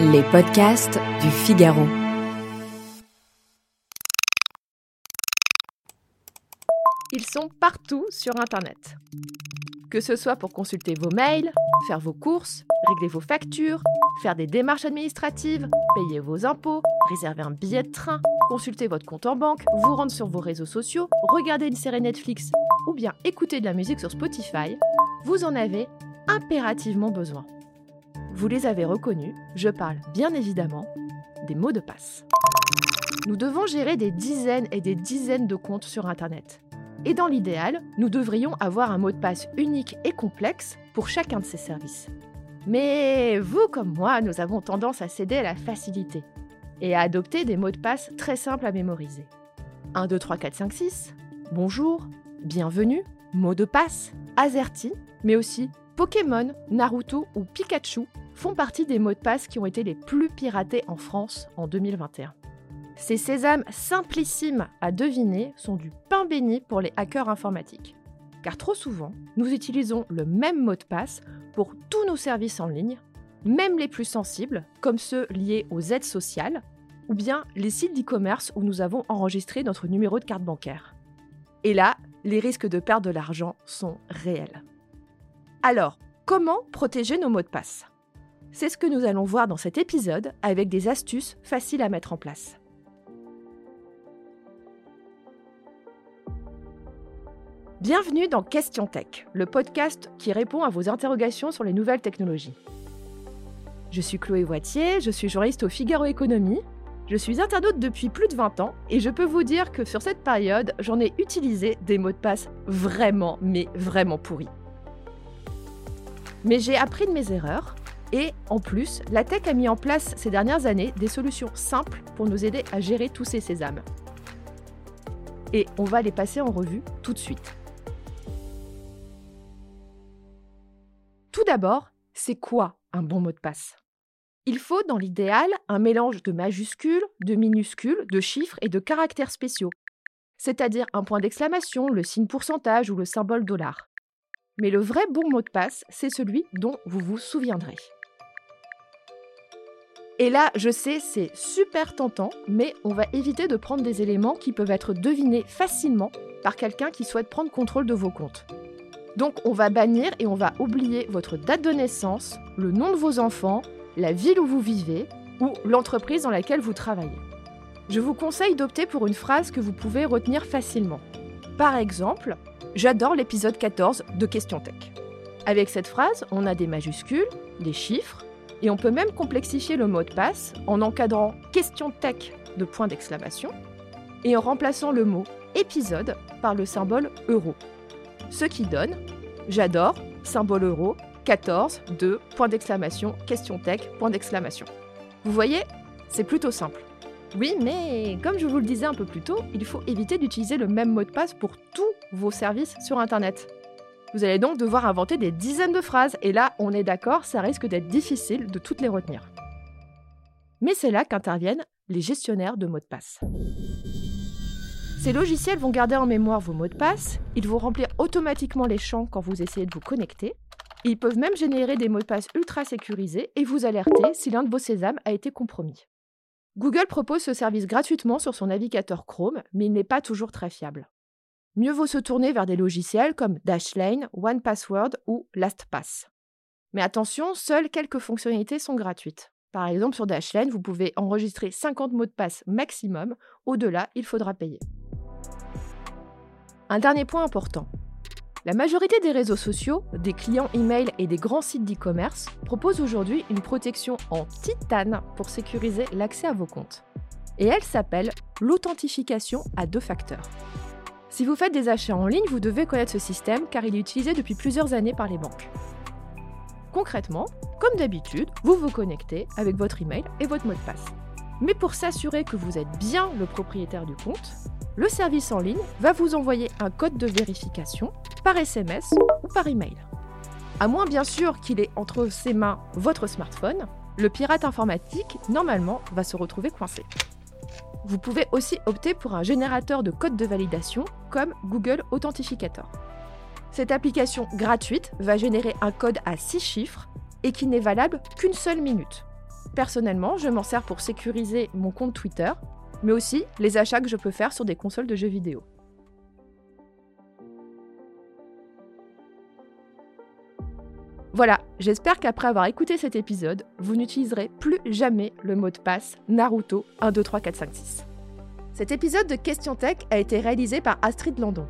Les podcasts du Figaro. Ils sont partout sur Internet. Que ce soit pour consulter vos mails, faire vos courses, régler vos factures, faire des démarches administratives, payer vos impôts, réserver un billet de train, consulter votre compte en banque, vous rendre sur vos réseaux sociaux, regarder une série Netflix ou bien écouter de la musique sur Spotify, vous en avez impérativement besoin. Vous les avez reconnus, je parle bien évidemment des mots de passe. Nous devons gérer des dizaines et des dizaines de comptes sur Internet. Et dans l'idéal, nous devrions avoir un mot de passe unique et complexe pour chacun de ces services. Mais vous comme moi, nous avons tendance à céder à la facilité et à adopter des mots de passe très simples à mémoriser. 1, 2, 3, 4, 5, 6, bonjour, bienvenue, mot de passe, AZERTY, mais aussi Pokémon, Naruto ou Pikachu font partie des mots de passe qui ont été les plus piratés en France en 2021. Ces sésames simplissimes à deviner sont du pain béni pour les hackers informatiques. Car trop souvent, nous utilisons le même mot de passe pour tous nos services en ligne, même les plus sensibles, comme ceux liés aux aides sociales, ou bien les sites d'e-commerce où nous avons enregistré notre numéro de carte bancaire. Et là, les risques de perdre de l'argent sont réels. Alors, comment protéger nos mots de passe? C'est ce que nous allons voir dans cet épisode avec des astuces faciles à mettre en place. Bienvenue dans Question Tech, le podcast qui répond à vos interrogations sur les nouvelles technologies. Je suis Chloé Voitier, je suis journaliste au Figaro Économie. Je suis internaute depuis plus de 20 ans et je peux vous dire que sur cette période, j'en ai utilisé des mots de passe vraiment, mais vraiment pourris. Mais j'ai appris de mes erreurs et en plus, la tech a mis en place ces dernières années des solutions simples pour nous aider à gérer tous ces sésames. Et on va les passer en revue tout de suite. Tout d'abord, c'est quoi un bon mot de passe? Il faut, dans l'idéal, un mélange de majuscules, de minuscules, de chiffres et de caractères spéciaux, c'est-à-dire un point d'exclamation, le signe pourcentage ou le symbole dollar. Mais le vrai bon mot de passe, c'est celui dont vous vous souviendrez. Et là, je sais, c'est super tentant, mais on va éviter de prendre des éléments qui peuvent être devinés facilement par quelqu'un qui souhaite prendre contrôle de vos comptes. Donc on va bannir et on va oublier votre date de naissance, le nom de vos enfants, la ville où vous vivez ou l'entreprise dans laquelle vous travaillez. Je vous conseille d'opter pour une phrase que vous pouvez retenir facilement. Par exemple, j'adore l'épisode 14 de Question Tech. Avec cette phrase, on a des majuscules, des chiffres, et on peut même complexifier le mot de passe en encadrant question tech de point d'exclamation et en remplaçant le mot épisode par le symbole euro. Ce qui donne j'adore, symbole euro, 14, 2, point d'exclamation, question tech, point d'exclamation. Vous voyez, c'est plutôt simple. Oui, mais comme je vous le disais un peu plus tôt, il faut éviter d'utiliser le même mot de passe pour tous vos services sur Internet. Vous allez donc devoir inventer des dizaines de phrases, et là, on est d'accord, ça risque d'être difficile de toutes les retenir. Mais c'est là qu'interviennent les gestionnaires de mots de passe. Ces logiciels vont garder en mémoire vos mots de passe, ils vont remplir automatiquement les champs quand vous essayez de vous connecter, ils peuvent même générer des mots de passe ultra sécurisés et vous alerter si l'un de vos sésames a été compromis. Google propose ce service gratuitement sur son navigateur Chrome, mais il n'est pas toujours très fiable mieux vaut se tourner vers des logiciels comme Dashlane, OnePassword ou LastPass. Mais attention, seules quelques fonctionnalités sont gratuites. Par exemple, sur Dashlane, vous pouvez enregistrer 50 mots de passe maximum. Au-delà, il faudra payer. Un dernier point important. La majorité des réseaux sociaux, des clients email et des grands sites d'e-commerce proposent aujourd'hui une protection en titane pour sécuriser l'accès à vos comptes. Et elle s'appelle l'authentification à deux facteurs. Si vous faites des achats en ligne, vous devez connaître ce système car il est utilisé depuis plusieurs années par les banques. Concrètement, comme d'habitude, vous vous connectez avec votre email et votre mot de passe. Mais pour s'assurer que vous êtes bien le propriétaire du compte, le service en ligne va vous envoyer un code de vérification par SMS ou par email. À moins bien sûr qu'il ait entre ses mains votre smartphone, le pirate informatique, normalement, va se retrouver coincé. Vous pouvez aussi opter pour un générateur de code de validation comme Google Authentificator. Cette application gratuite va générer un code à 6 chiffres et qui n'est valable qu'une seule minute. Personnellement, je m'en sers pour sécuriser mon compte Twitter, mais aussi les achats que je peux faire sur des consoles de jeux vidéo. Voilà, j'espère qu'après avoir écouté cet épisode, vous n'utiliserez plus jamais le mot de passe Naruto 1, 2, 3, 4, 5, 6. Cet épisode de Question Tech a été réalisé par Astrid Landon.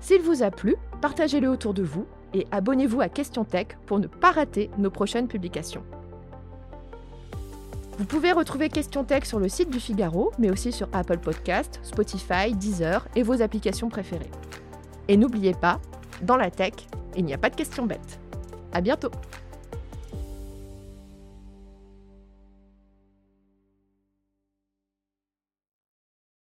S'il vous a plu, partagez-le autour de vous et abonnez-vous à Question Tech pour ne pas rater nos prochaines publications. Vous pouvez retrouver Question Tech sur le site du Figaro, mais aussi sur Apple Podcast, Spotify, Deezer et vos applications préférées. Et n'oubliez pas, dans la tech, il n'y a pas de questions bêtes. À bientôt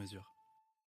mesure.